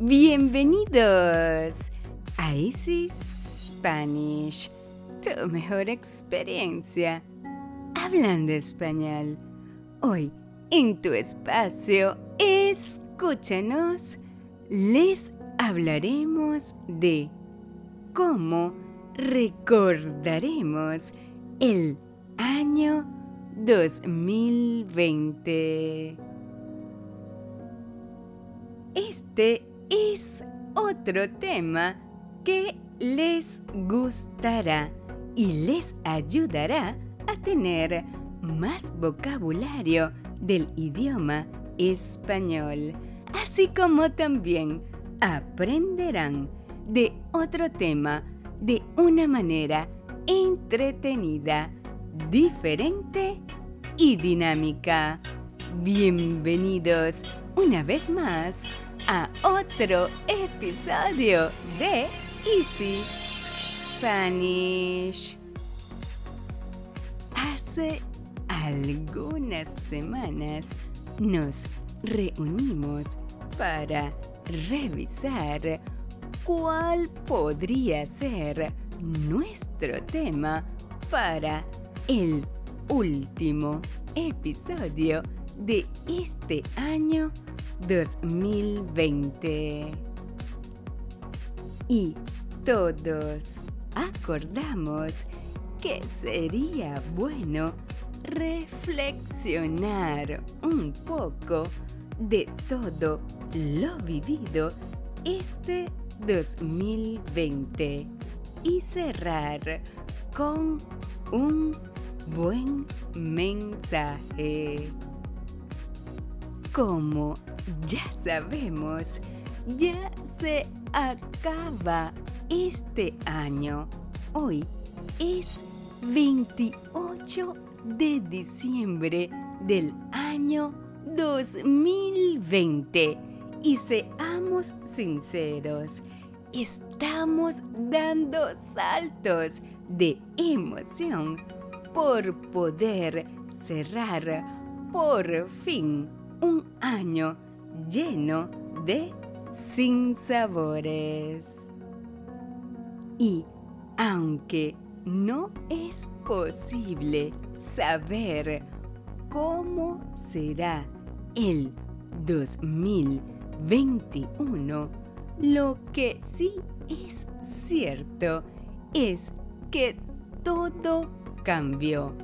Bienvenidos a Easy Spanish, tu mejor experiencia hablando español. Hoy, en tu espacio, escúchanos, les hablaremos de cómo recordaremos el año 2020. Este es otro tema que les gustará y les ayudará a tener más vocabulario del idioma español, así como también aprenderán de otro tema de una manera entretenida, diferente y dinámica. Bienvenidos una vez más a otro episodio de Easy Spanish. Hace algunas semanas nos reunimos para revisar cuál podría ser nuestro tema para el último episodio de este año 2020. Y todos acordamos que sería bueno reflexionar un poco de todo lo vivido este 2020 y cerrar con un buen mensaje. Como ya sabemos, ya se acaba este año. Hoy es 28 de diciembre del año 2020. Y seamos sinceros, estamos dando saltos de emoción por poder cerrar por fin un año lleno de sinsabores. Y aunque no es posible saber cómo será el 2021, lo que sí es cierto es que todo cambió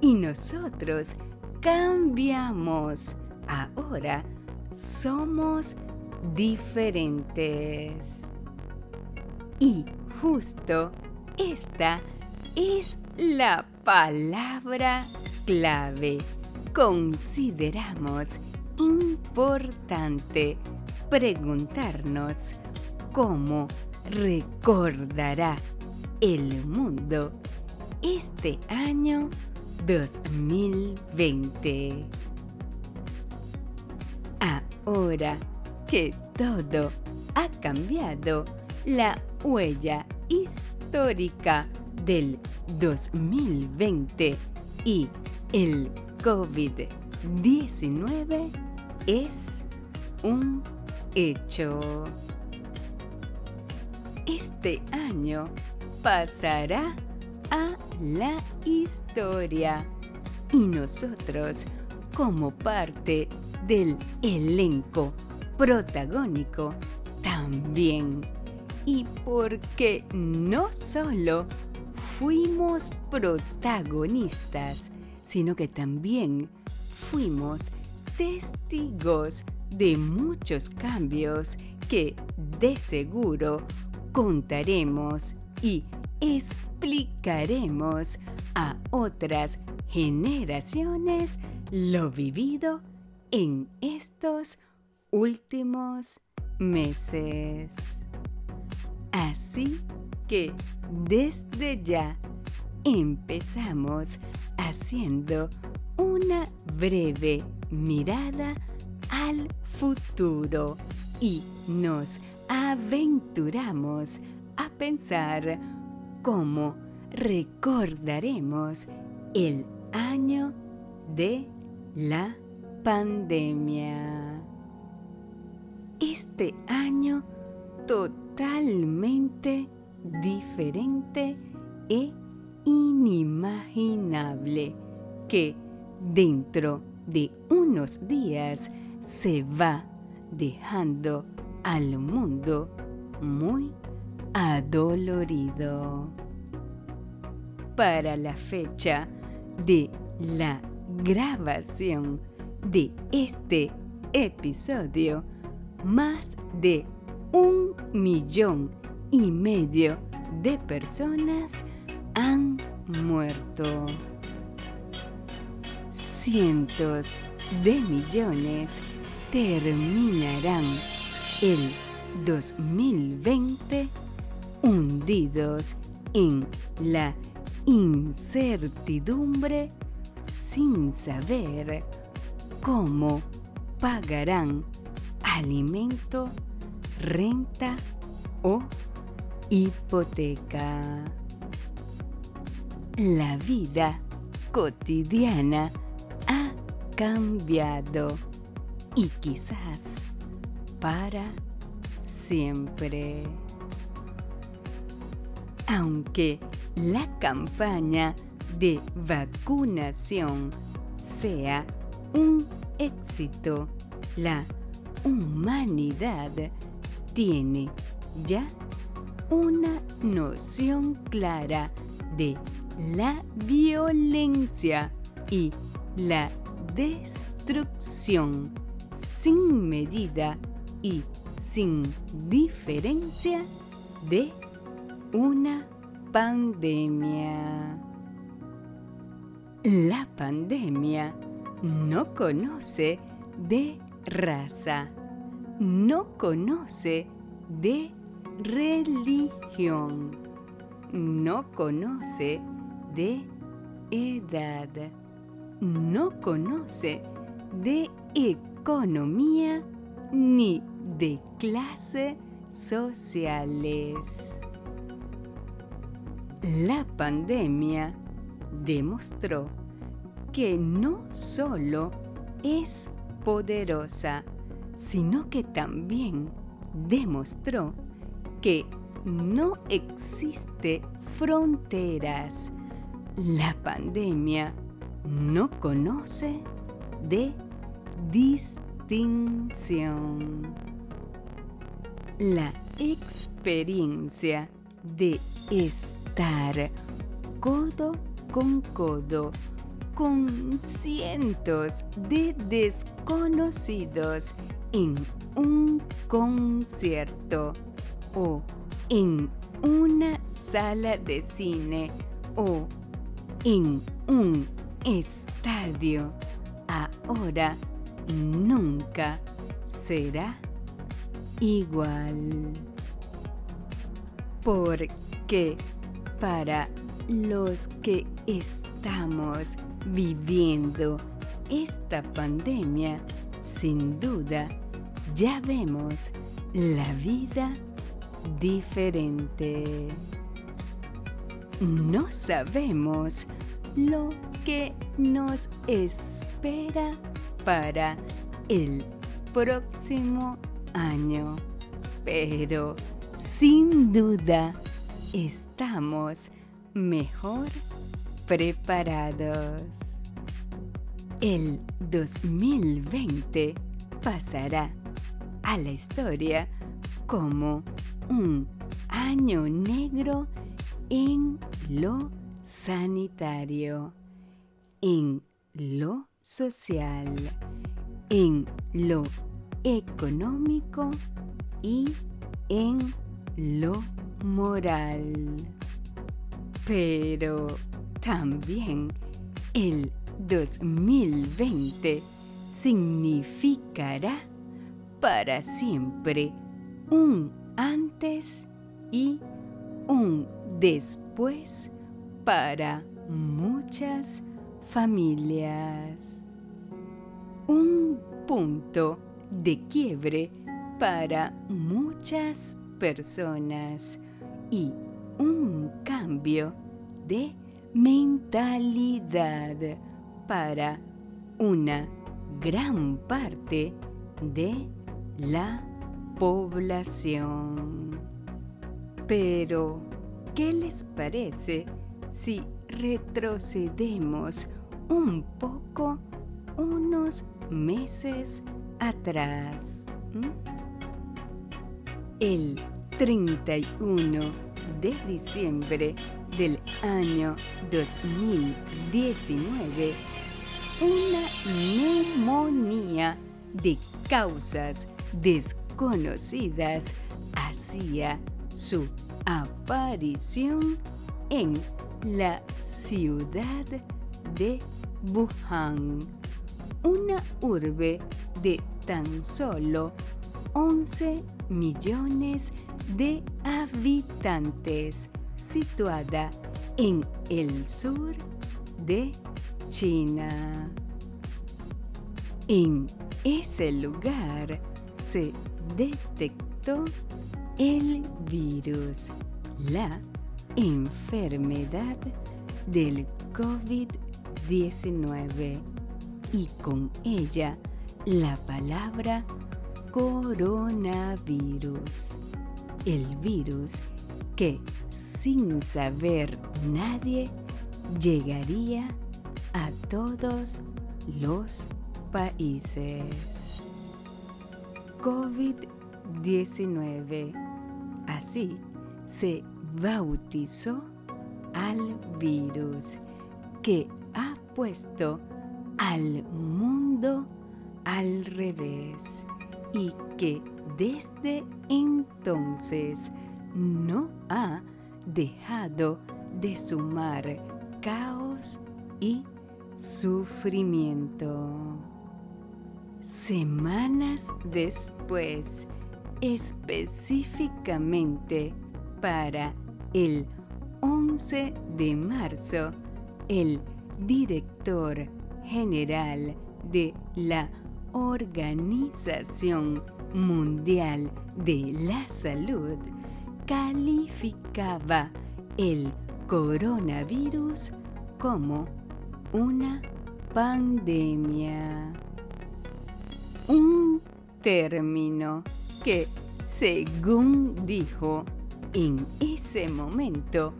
y nosotros cambiamos. Ahora somos diferentes. Y justo esta es la palabra clave. Consideramos importante preguntarnos cómo recordará el mundo este año 2020. Ahora que todo ha cambiado, la huella histórica del 2020 y el COVID-19 es un hecho. Este año pasará a la historia y nosotros como parte del elenco protagónico también. Y porque no solo fuimos protagonistas, sino que también fuimos testigos de muchos cambios que de seguro contaremos y explicaremos a otras generaciones lo vivido en estos últimos meses. Así que desde ya empezamos haciendo una breve mirada al futuro y nos aventuramos a pensar cómo recordaremos el año de la pandemia. Este año totalmente diferente e inimaginable que dentro de unos días se va dejando al mundo muy adolorido. Para la fecha de la grabación de este episodio, más de un millón y medio de personas han muerto. Cientos de millones terminarán el 2020 hundidos en la incertidumbre sin saber cómo pagarán alimento, renta o hipoteca. La vida cotidiana ha cambiado y quizás para siempre. Aunque la campaña de vacunación sea un éxito, la humanidad tiene ya una noción clara de la violencia y la destrucción sin medida y sin diferencia de una pandemia. La pandemia no conoce de raza, no conoce de religión, no conoce de edad, no conoce de economía ni de clase sociales. La pandemia demostró que no solo es poderosa, sino que también demostró que no existe fronteras. La pandemia no conoce de distinción. La experiencia de estar codo con codo con cientos de desconocidos en un concierto o en una sala de cine o en un estadio. Ahora nunca será igual. Porque para los que estamos viviendo esta pandemia, sin duda, ya vemos la vida diferente. No sabemos lo que nos espera para el próximo año, pero sin duda estamos mejor preparados. El 2020 pasará a la historia como un año negro en lo sanitario, en lo social, en lo económico y en lo moral. Pero también el 2020 significará para siempre un antes y un después para muchas familias. Un punto de quiebre para muchas personas y un cambio de mentalidad para una gran parte de la población. Pero, ¿qué les parece si retrocedemos un poco unos meses atrás? ¿Mm? El 31 de diciembre del año 2019, una neumonía de causas desconocidas hacía su aparición en la ciudad de Wuhan, una urbe de tan solo 11 millones de habitantes situada en el sur de China. En ese lugar se detectó el virus, la enfermedad del COVID-19 y con ella la palabra coronavirus. El virus que sin saber nadie llegaría a todos los países. COVID-19. Así se bautizó al virus que ha puesto al mundo al revés y que desde entonces no ha dejado de sumar caos y sufrimiento. Semanas después, específicamente para el 11 de marzo, el director general de la Organización Mundial de la Salud calificaba el coronavirus como una pandemia. Un término que, según dijo en ese momento,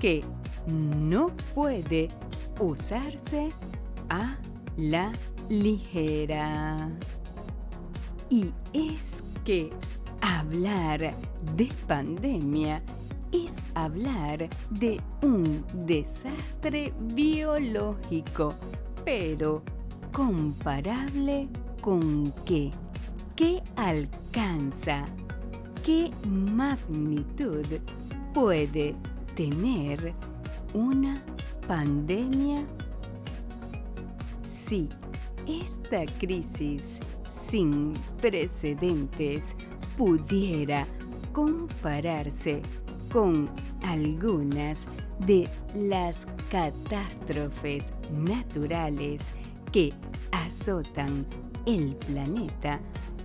que no puede usarse a la ligera. Y es que hablar de pandemia es hablar de un desastre biológico, pero comparable con qué? ¿Qué alcanza? ¿Qué magnitud puede tener una pandemia? Si esta crisis sin precedentes pudiera compararse con algunas de las catástrofes naturales que azotan el planeta,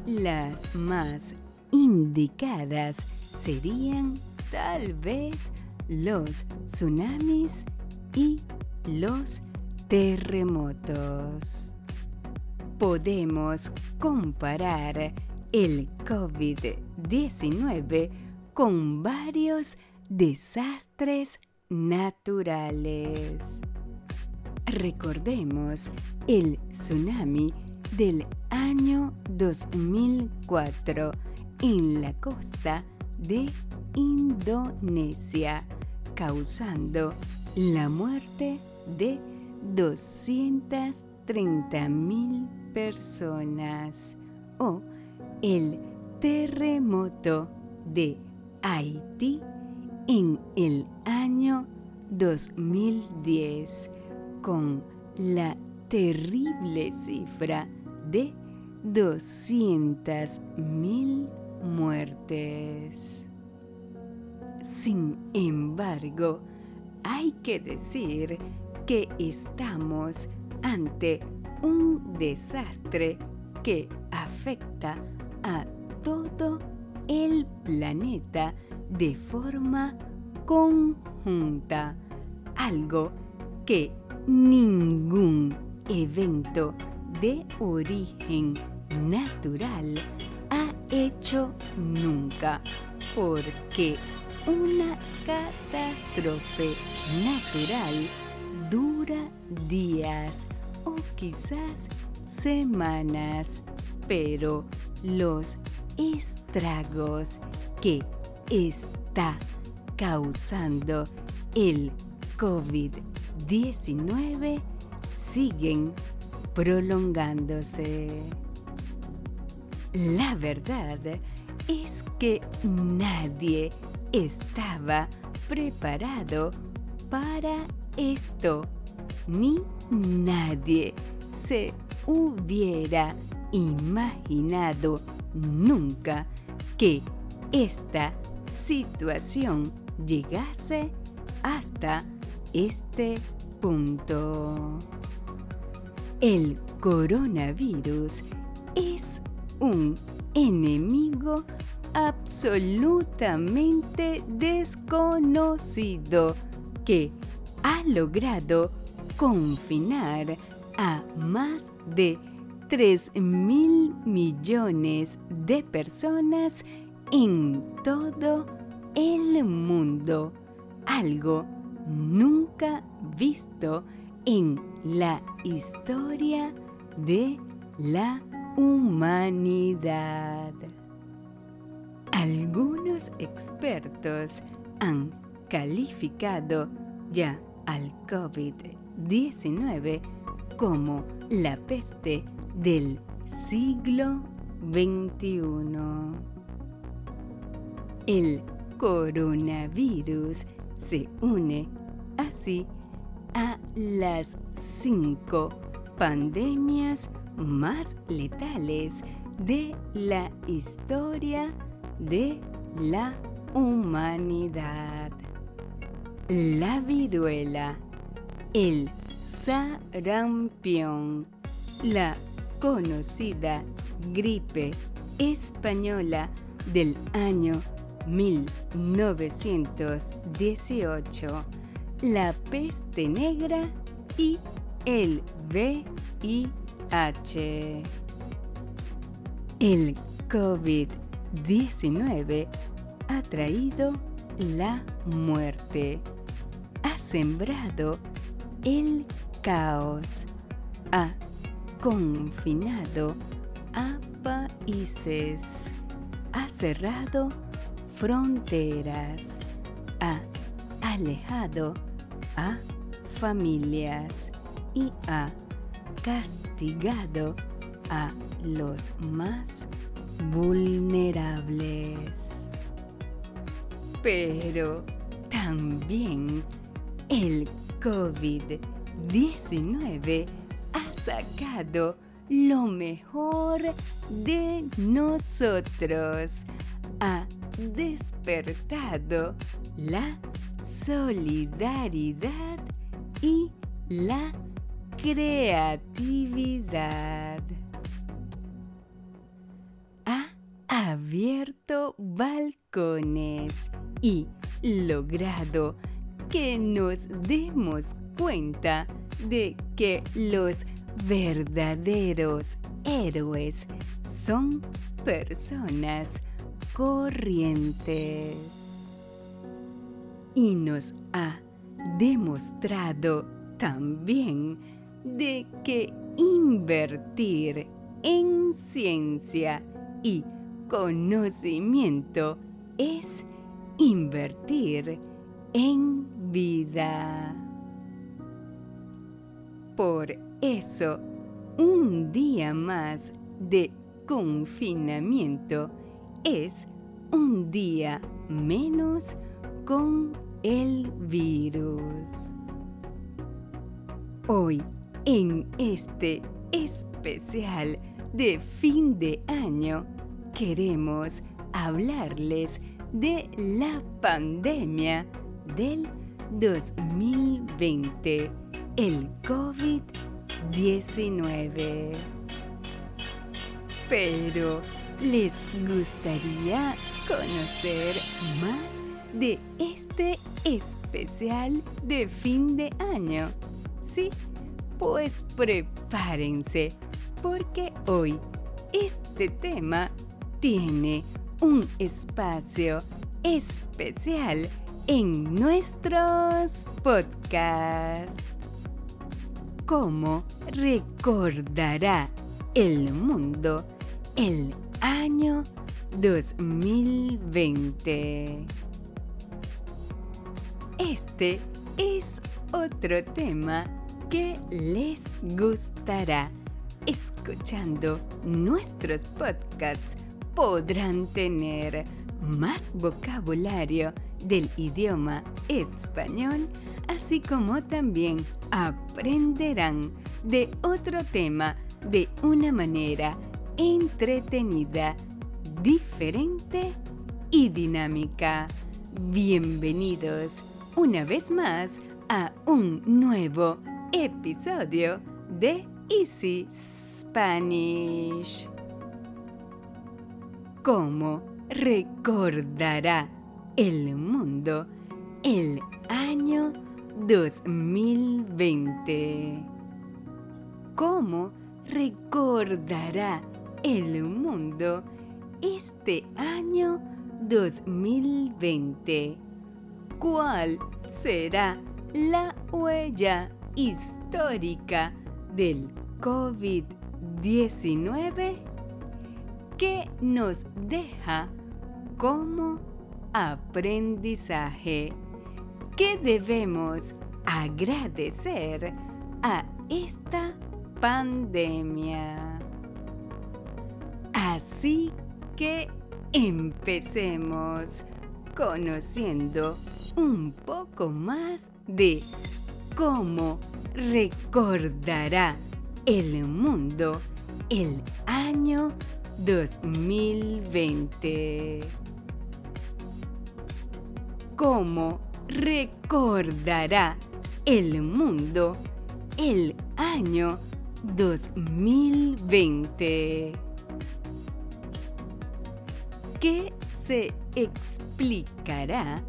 las más indicadas serían tal vez los tsunamis y los terremotos. Podemos comparar el COVID-19 con varios desastres naturales. Recordemos el tsunami del año 2004 en la costa de Indonesia, causando la muerte de 230.000 personas. O el terremoto de Haití en el año 2010 con la terrible cifra de 200.000 muertes. Sin embargo, hay que decir que estamos ante un desastre que afecta todo el planeta de forma conjunta, algo que ningún evento de origen natural ha hecho nunca, porque una catástrofe natural dura días o quizás semanas, pero los estragos que está causando el COVID-19 siguen prolongándose. La verdad es que nadie estaba preparado para esto, ni nadie se hubiera imaginado nunca que esta situación llegase hasta este punto. El coronavirus es un enemigo absolutamente desconocido que ha logrado confinar a más de 3 mil millones de personas en todo el mundo, algo nunca visto en la historia de la humanidad. Algunos expertos han calificado ya al COVID-19 como la peste del siglo XXI. El coronavirus se une así a las cinco pandemias más letales de la historia de la humanidad. La viruela, el sarampión, la conocida gripe española del año 1918, la peste negra y el VIH. El COVID-19 ha traído la muerte, ha sembrado el caos, ha confinado. A. Países, ha cerrado. Fronteras, ha alejado. A. Familias. Y ha castigado. A. Los más vulnerables. Pero también el COVID-19 ha sacado lo mejor de nosotros. Ha despertado la solidaridad y la creatividad. Ha abierto balcones y logrado que nos demos cuenta de que los verdaderos héroes son personas corrientes. Y nos ha demostrado también de que invertir en ciencia y conocimiento es invertir en vida. Por eso, un día más de confinamiento es un día menos con el virus. Hoy, en este especial de fin de año, queremos hablarles de la pandemia del 2020, el COVID-19. Pero, ¿les gustaría conocer más de este especial de fin de año? Sí, pues prepárense, porque hoy este tema tiene un espacio especial en nuestros podcasts. ¿Cómo recordará el mundo el año 2020? Este es otro tema que les gustará. Escuchando nuestros podcasts podrán tener más vocabulario del idioma español, así como también aprenderán de otro tema de una manera entretenida, diferente y dinámica. Bienvenidos una vez más a un nuevo episodio de Easy Spanish. ¿Cómo recordará el mundo el año 2020? ¿Cómo recordará el mundo este año 2020? ¿Cuál será la huella histórica del COVID-19 que nos deja como aprendizaje que debemos agradecer a esta pandemia. Así que empecemos conociendo un poco más de cómo recordará el mundo el año 2020. ¿Cómo recordará el mundo el año 2020? ¿Qué se explicará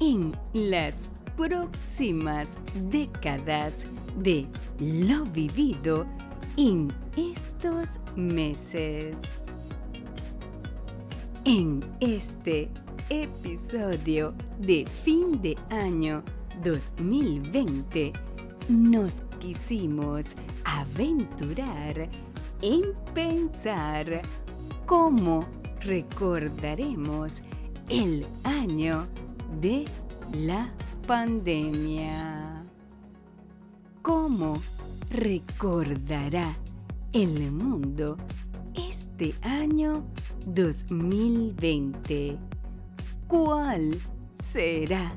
en las próximas décadas de lo vivido en estos meses. En este episodio de fin de año 2020 nos quisimos aventurar en pensar cómo recordaremos el año de la pandemia. ¿Cómo recordará el mundo este año 2020? ¿Cuál será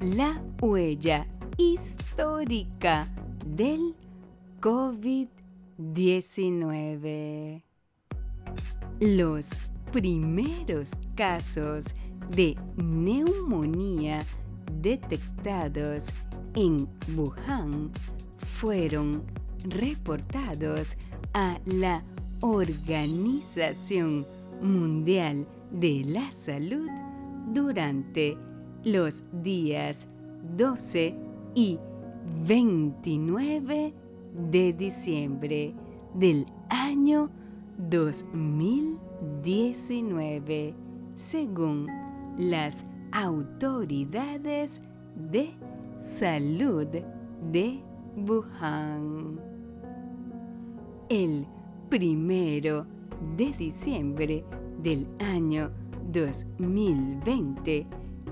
la huella histórica del COVID-19? Los primeros casos de neumonía detectados en Wuhan fueron reportados a la Organización Mundial de la Salud durante los días 12 y 29 de diciembre del año 2019, según las autoridades de salud de Wuhan. El primero de diciembre del año 2020,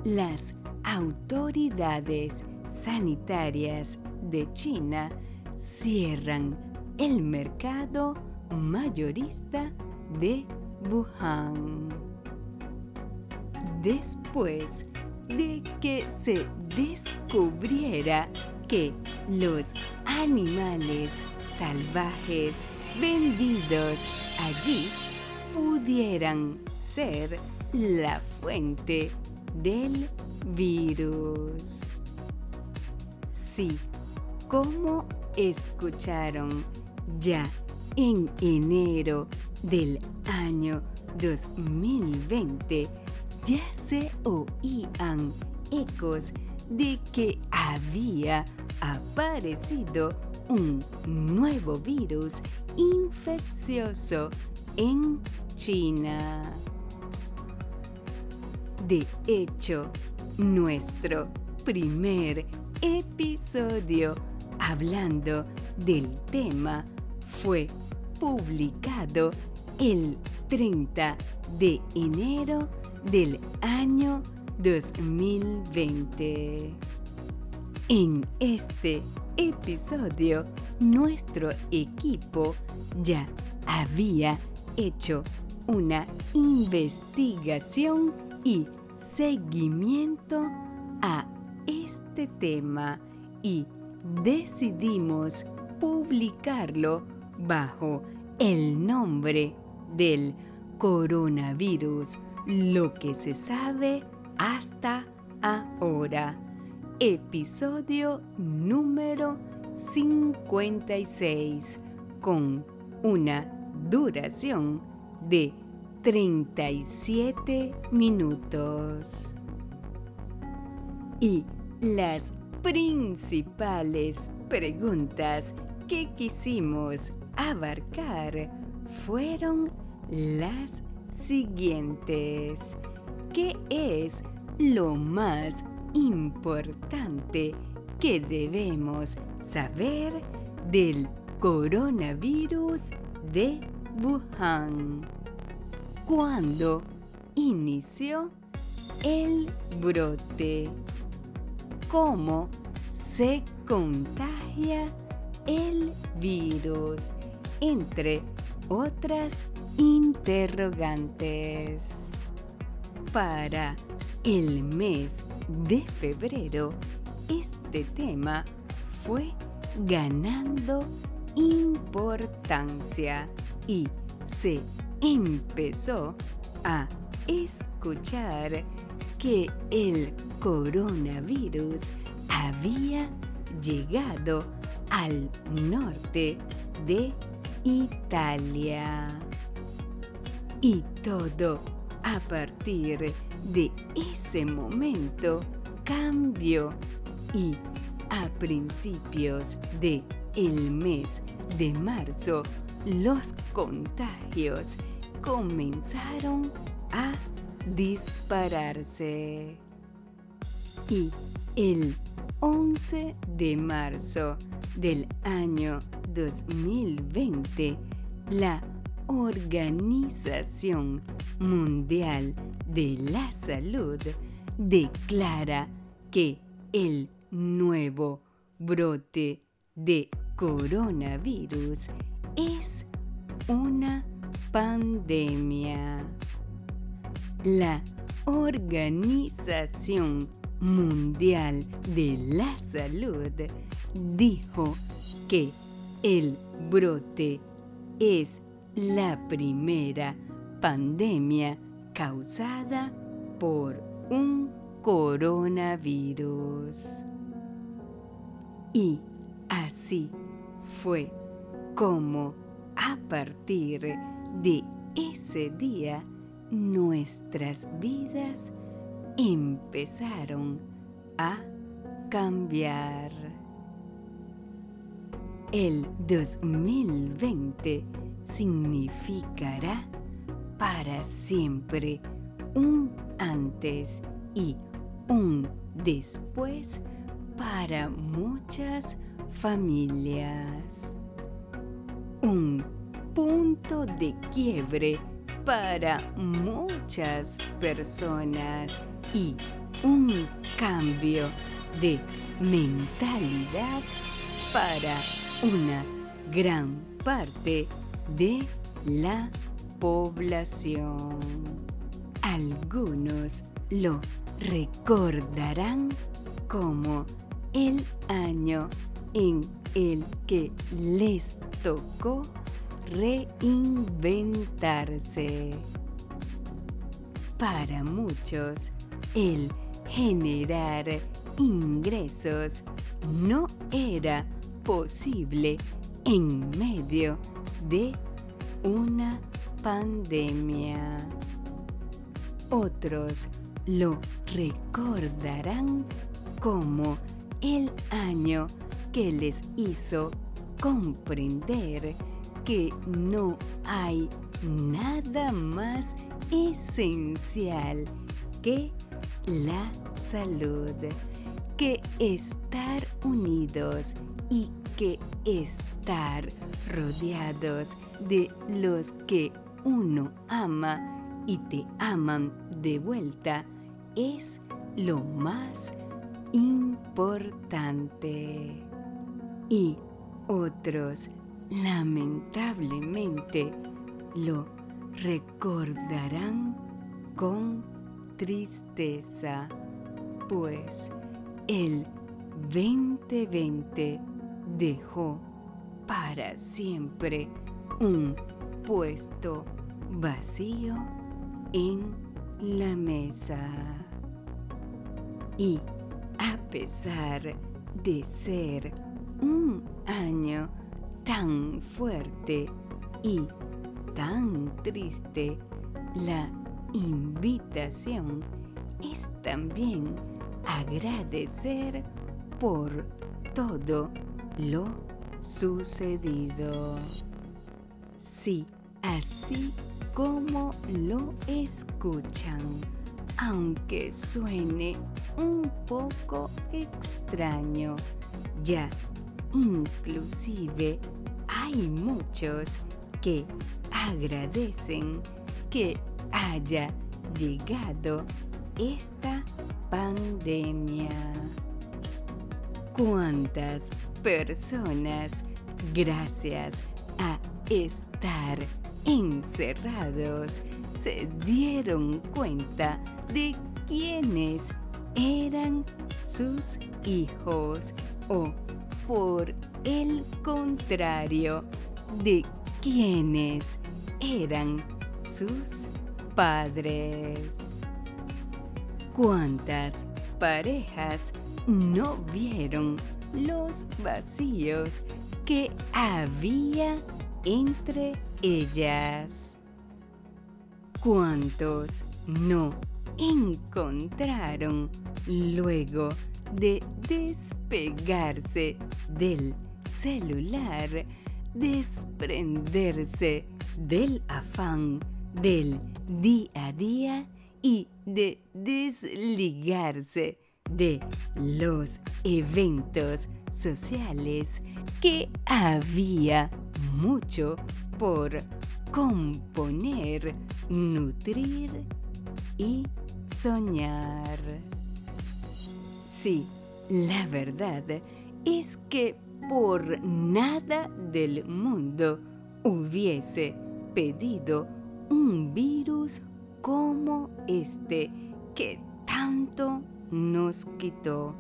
las autoridades sanitarias de China cierran el mercado mayorista de Wuhan. Después de que se descubriera que los animales salvajes vendidos allí pudieran ser la fuente del virus. Sí, como escucharon ya en enero del año 2020, ya se oían ecos de que había aparecido un nuevo virus infeccioso en China. De hecho, nuestro primer episodio hablando del tema fue publicado el 30 de enero del año 2020. En este episodio, nuestro equipo ya había hecho una investigación y seguimiento a este tema y decidimos publicarlo bajo el nombre del coronavirus, lo que se sabe hasta ahora. Episodio número 56 con una duración de 37 minutos. Y las principales preguntas que quisimos abarcar fueron las siguientes. ¿Qué es lo más importante que debemos saber del coronavirus de Wuhan? ¿Cuándo inició el brote? ¿Cómo se contagia el virus? Entre otras interrogantes. Para el mes de febrero, este tema fue ganando importancia y se empezó a escuchar que el coronavirus había llegado al norte de Italia. Y todo a partir de ese momento cambió y a principios de el mes de marzo los contagios comenzaron a dispararse. Y el 11 de marzo del año 2020, la Organización Mundial de la Salud declara que el nuevo brote de coronavirus es una pandemia. La Organización Mundial de la Salud dijo que el brote es la primera pandemia causada por un coronavirus. Y así fue como a partir de ese día nuestras vidas empezaron a cambiar. El 2020 significará para siempre un antes y un después para muchas familias. Un punto de quiebre para muchas personas y un cambio de mentalidad para una gran parte de la población. Algunos lo recordarán como el año en el que les tocó reinventarse. Para muchos, el generar ingresos no era posible en medio de una pandemia. Otros lo recordarán como el año que les hizo comprender que no hay nada más esencial que la salud, que estar unidos y que estar rodeados de los que uno ama y te aman de vuelta es lo más importante. Y otros lamentablemente lo recordarán con tristeza, pues el 2020 dejó para siempre un puesto vacío en la mesa. Y a pesar de ser un año tan fuerte y tan triste, la invitación es también agradecer por todo lo sucedido. Sí, así como lo escuchan, aunque suene un poco extraño, ya inclusive hay muchos que agradecen que haya llegado esta pandemia. ¿Cuántas personas, gracias estar encerrados, se dieron cuenta de quiénes eran sus hijos o por el contrario de quiénes eran sus padres. ¿Cuántas parejas no vieron los vacíos que había entre ellas. ¿Cuántos no encontraron luego de despegarse del celular, desprenderse del afán del día a día y de desligarse de los eventos sociales que había mucho por componer, nutrir y soñar. Sí, la verdad es que por nada del mundo hubiese pedido un virus como este que tanto nos quitó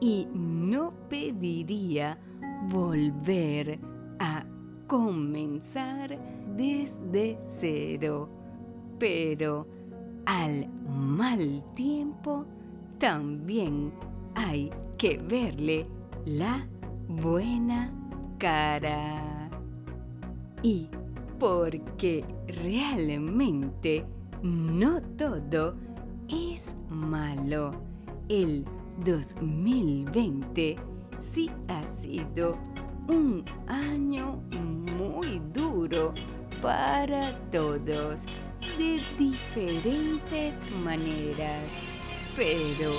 y no pediría volver a comenzar desde cero. Pero al mal tiempo también hay que verle la buena cara. Y porque realmente no todo es malo el 2020 sí ha sido un año muy duro para todos de diferentes maneras, pero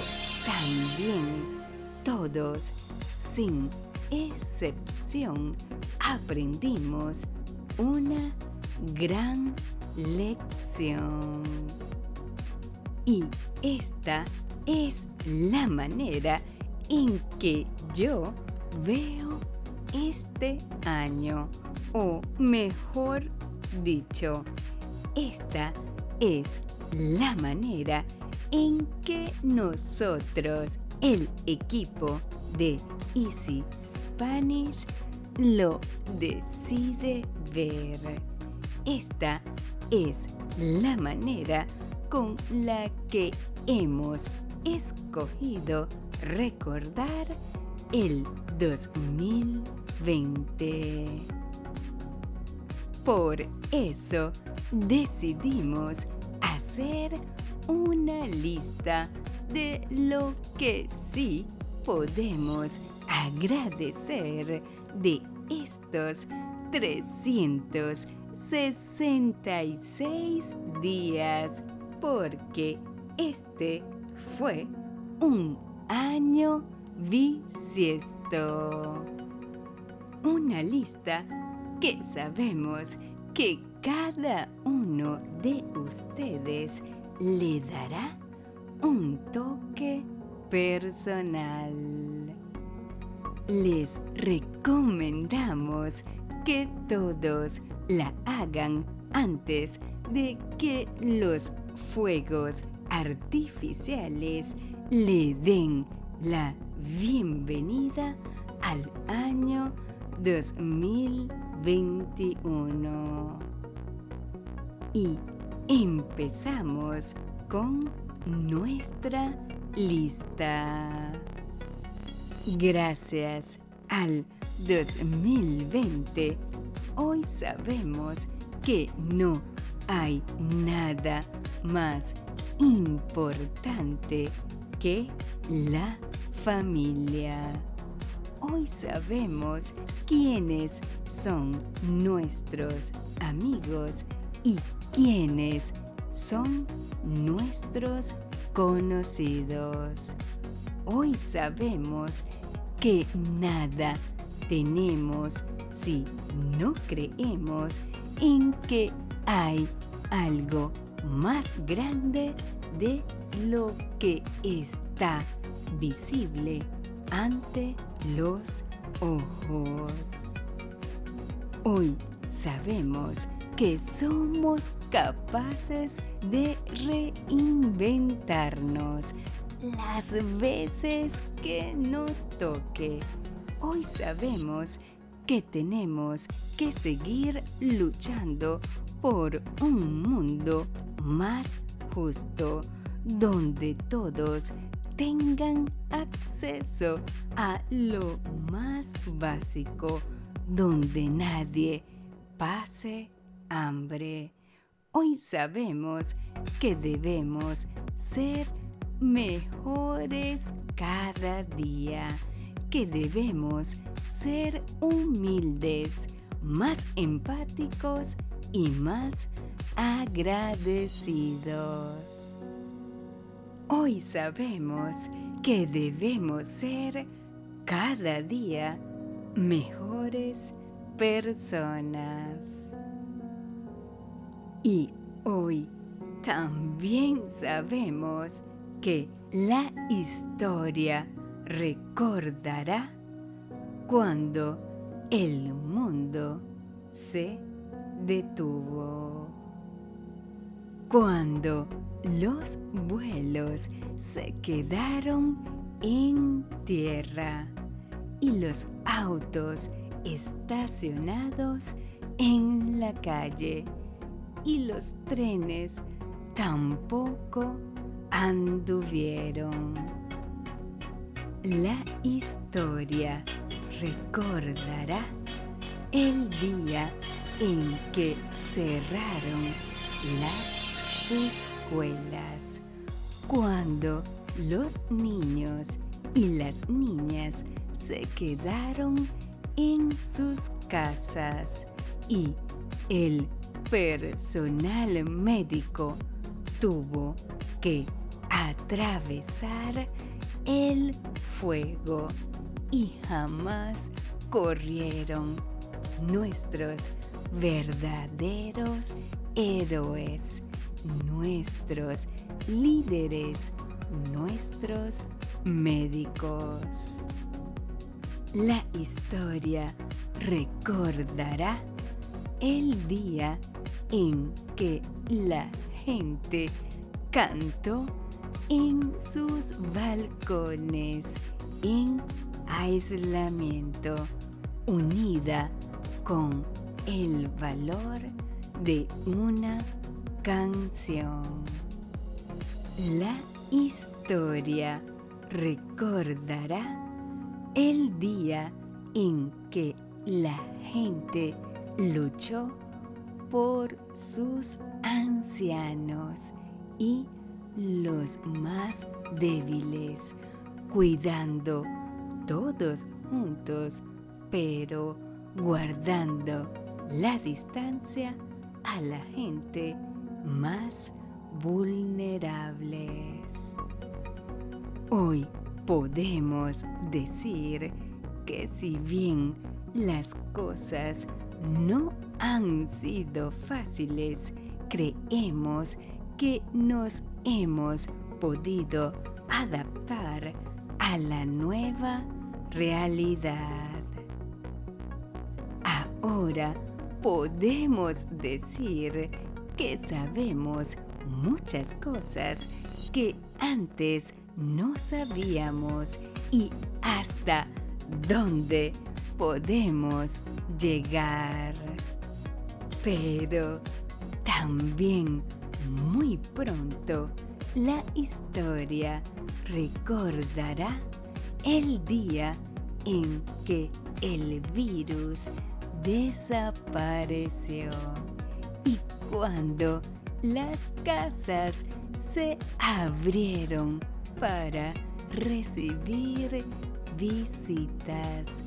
también todos, sin excepción, aprendimos una gran lección. Y esta es la manera en que yo veo este año, o mejor dicho, esta es la manera en que nosotros, el equipo de Easy Spanish, lo decide ver. Esta es la manera con la que hemos escogido recordar el 2020. Por eso decidimos hacer una lista de lo que sí podemos agradecer de estos 366 días porque este fue un año bisiesto. Una lista que sabemos que cada uno de ustedes le dará un toque personal. Les recomendamos que todos la hagan antes de que los fuegos artificiales le den la bienvenida al año 2021. Y empezamos con nuestra lista. Gracias al 2020, hoy sabemos que no hay nada más importante que la familia. Hoy sabemos quiénes son nuestros amigos y quiénes son nuestros conocidos. Hoy sabemos que nada tenemos si no creemos en que hay algo más grande de lo que está visible ante los ojos. Hoy sabemos que somos capaces de reinventarnos las veces que nos toque. Hoy sabemos que tenemos que seguir luchando por un mundo más justo, donde todos tengan acceso a lo más básico, donde nadie pase hambre. Hoy sabemos que debemos ser mejores cada día, que debemos ser humildes, más empáticos y más agradecidos. Hoy sabemos que debemos ser cada día mejores personas. Y hoy también sabemos que la historia recordará cuando el mundo se detuvo. Cuando los vuelos se quedaron en tierra y los autos estacionados en la calle y los trenes tampoco anduvieron. La historia recordará el día en que cerraron las cuando los niños y las niñas se quedaron en sus casas y el personal médico tuvo que atravesar el fuego y jamás corrieron nuestros verdaderos héroes, nuestros líderes, nuestros médicos. La historia recordará el día en que la gente cantó en sus balcones en aislamiento, unida con el valor de una canción. La historia recordará el día en que la gente luchó por sus ancianos y los más débiles, cuidando todos juntos, pero guardando la distancia a la gente más vulnerables. Hoy podemos decir que si bien las cosas no han sido fáciles, creemos que nos hemos podido adaptar a la nueva realidad. Ahora podemos decir que sabemos muchas cosas que antes no sabíamos y hasta dónde podemos llegar. Pero también muy pronto la historia recordará el día en que el virus desapareció y cuando las casas se abrieron para recibir visitas,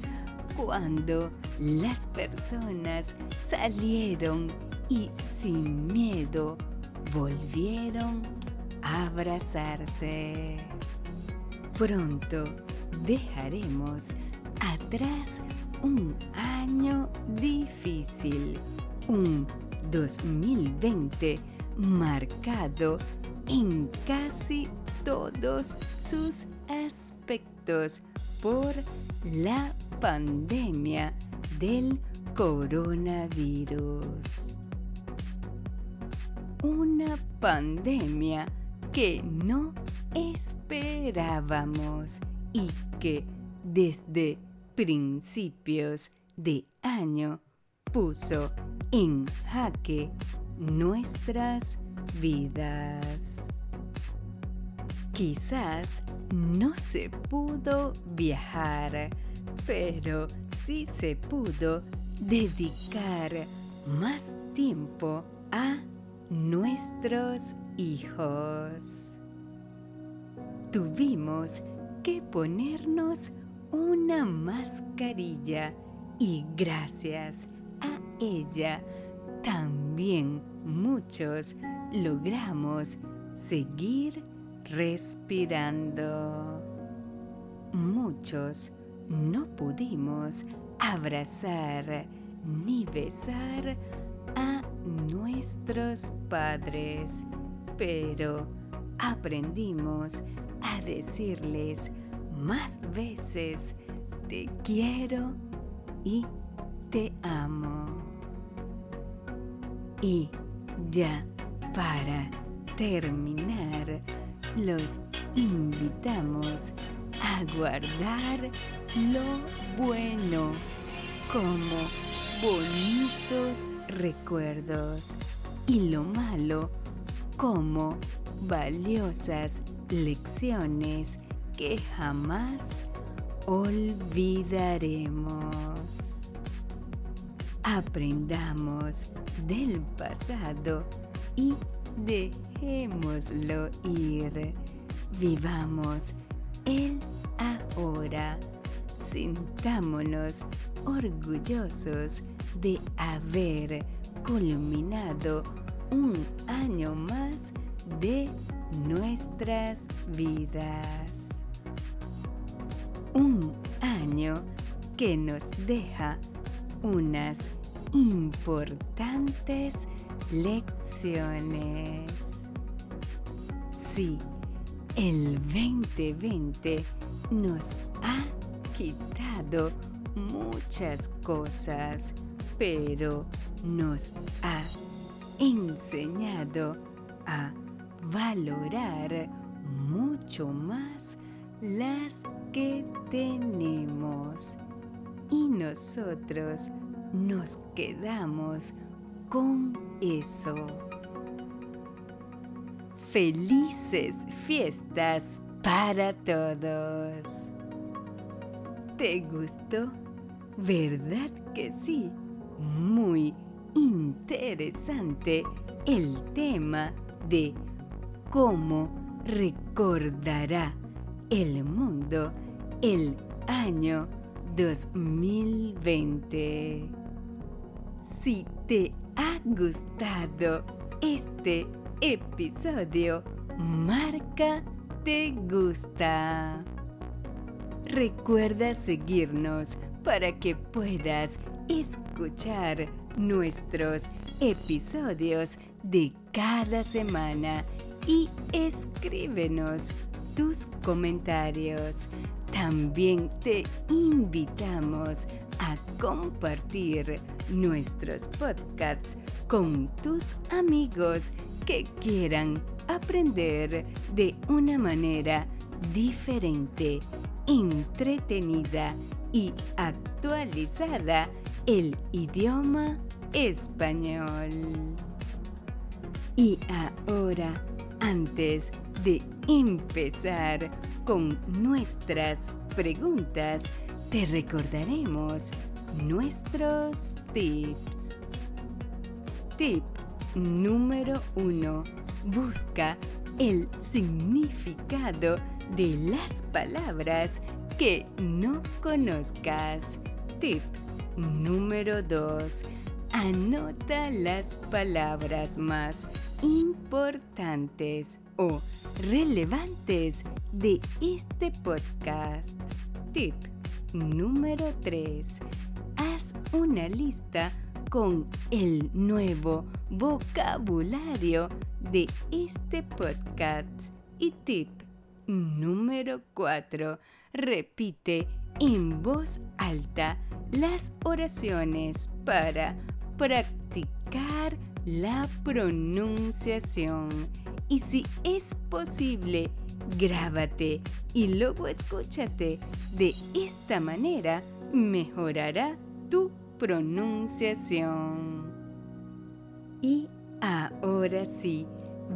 cuando las personas salieron y sin miedo volvieron a abrazarse. Pronto dejaremos atrás un año difícil, un 2020 marcado en casi todos sus aspectos por la pandemia del coronavirus. Una pandemia que no esperábamos y que desde principios de año puso en jaque nuestras vidas. Quizás no se pudo viajar, pero sí se pudo dedicar más tiempo a nuestros hijos. Tuvimos que ponernos una mascarilla y gracias ella también muchos logramos seguir respirando. Muchos no pudimos abrazar ni besar a nuestros padres, pero aprendimos a decirles más veces te quiero y te amo. Y ya para terminar, los invitamos a guardar lo bueno como bonitos recuerdos y lo malo como valiosas lecciones que jamás olvidaremos. Aprendamos del pasado y dejémoslo ir. Vivamos el ahora. Sintámonos orgullosos de haber culminado un año más de nuestras vidas. Un año que nos deja unas importantes lecciones. Sí, el 2020 nos ha quitado muchas cosas, pero nos ha enseñado a valorar mucho más las que tenemos. Y nosotros nos quedamos con eso. Felices fiestas para todos. ¿Te gustó? ¿Verdad que sí? Muy interesante el tema de cómo recordará el mundo el año 2020. Si te ha gustado este episodio Marca Te Gusta. Recuerda seguirnos para que puedas escuchar nuestros episodios de cada semana y escríbenos tus comentarios. También te invitamos a compartir nuestros podcasts con tus amigos que quieran aprender de una manera diferente, entretenida y actualizada el idioma español. Y ahora, antes de empezar con nuestras preguntas, te recordaremos nuestros tips. Tip número 1. Busca el significado de las palabras que no conozcas. Tip número 2. Anota las palabras más importantes o relevantes de este podcast. Tip número 3. Haz una lista con el nuevo vocabulario de este podcast. Y tip número 4. Repite en voz alta las oraciones para practicar la pronunciación. Y si es posible, grábate y luego escúchate. De esta manera mejorará tu pronunciación. Y ahora sí,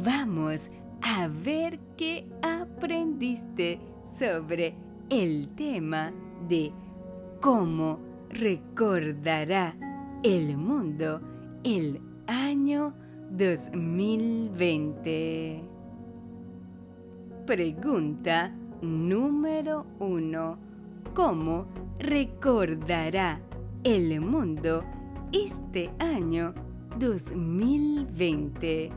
vamos a ver qué aprendiste sobre el tema de cómo recordará el mundo el año 2020. Pregunta número uno. ¿Cómo recordará el mundo este año 2020?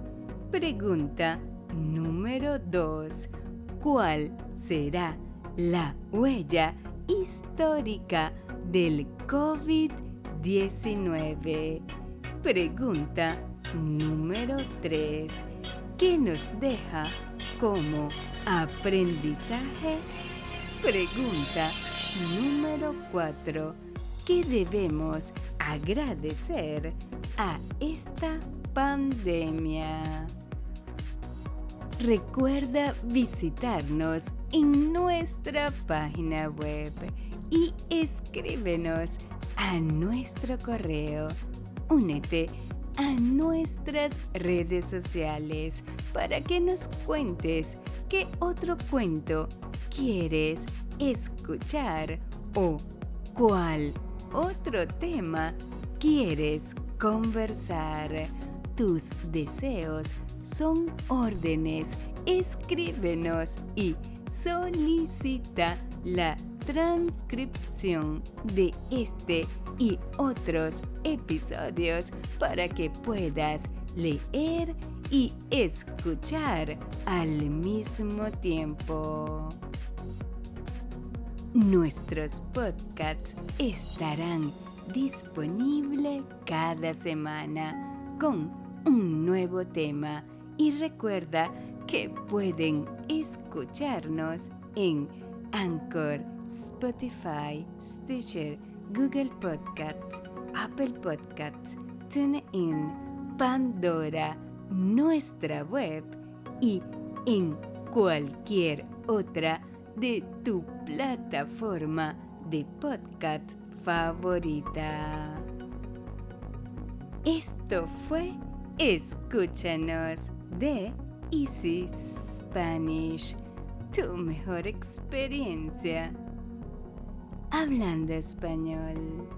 Pregunta número 2. ¿Cuál será la huella histórica del COVID-19? Pregunta número 3. ¿Qué nos deja como aprendizaje? Pregunta número 4. ¿Qué debemos agradecer a esta pandemia? Recuerda visitarnos en nuestra página web y escríbenos a nuestro correo únete a nuestras redes sociales para que nos cuentes qué otro cuento quieres escuchar o cuál otro tema quieres conversar. Tus deseos son órdenes. Escríbenos y solicita la transcripción de este y otros episodios para que puedas leer y escuchar al mismo tiempo. Nuestros podcasts estarán disponibles cada semana con un nuevo tema y recuerda que pueden escucharnos en Anchor, Spotify, Stitcher, Google Podcasts, Apple Podcasts, TuneIn, Pandora, nuestra web y en cualquier otra de tu plataforma de podcast favorita. Esto fue Escúchanos de Easy Spanish, tu mejor experiencia hablando español.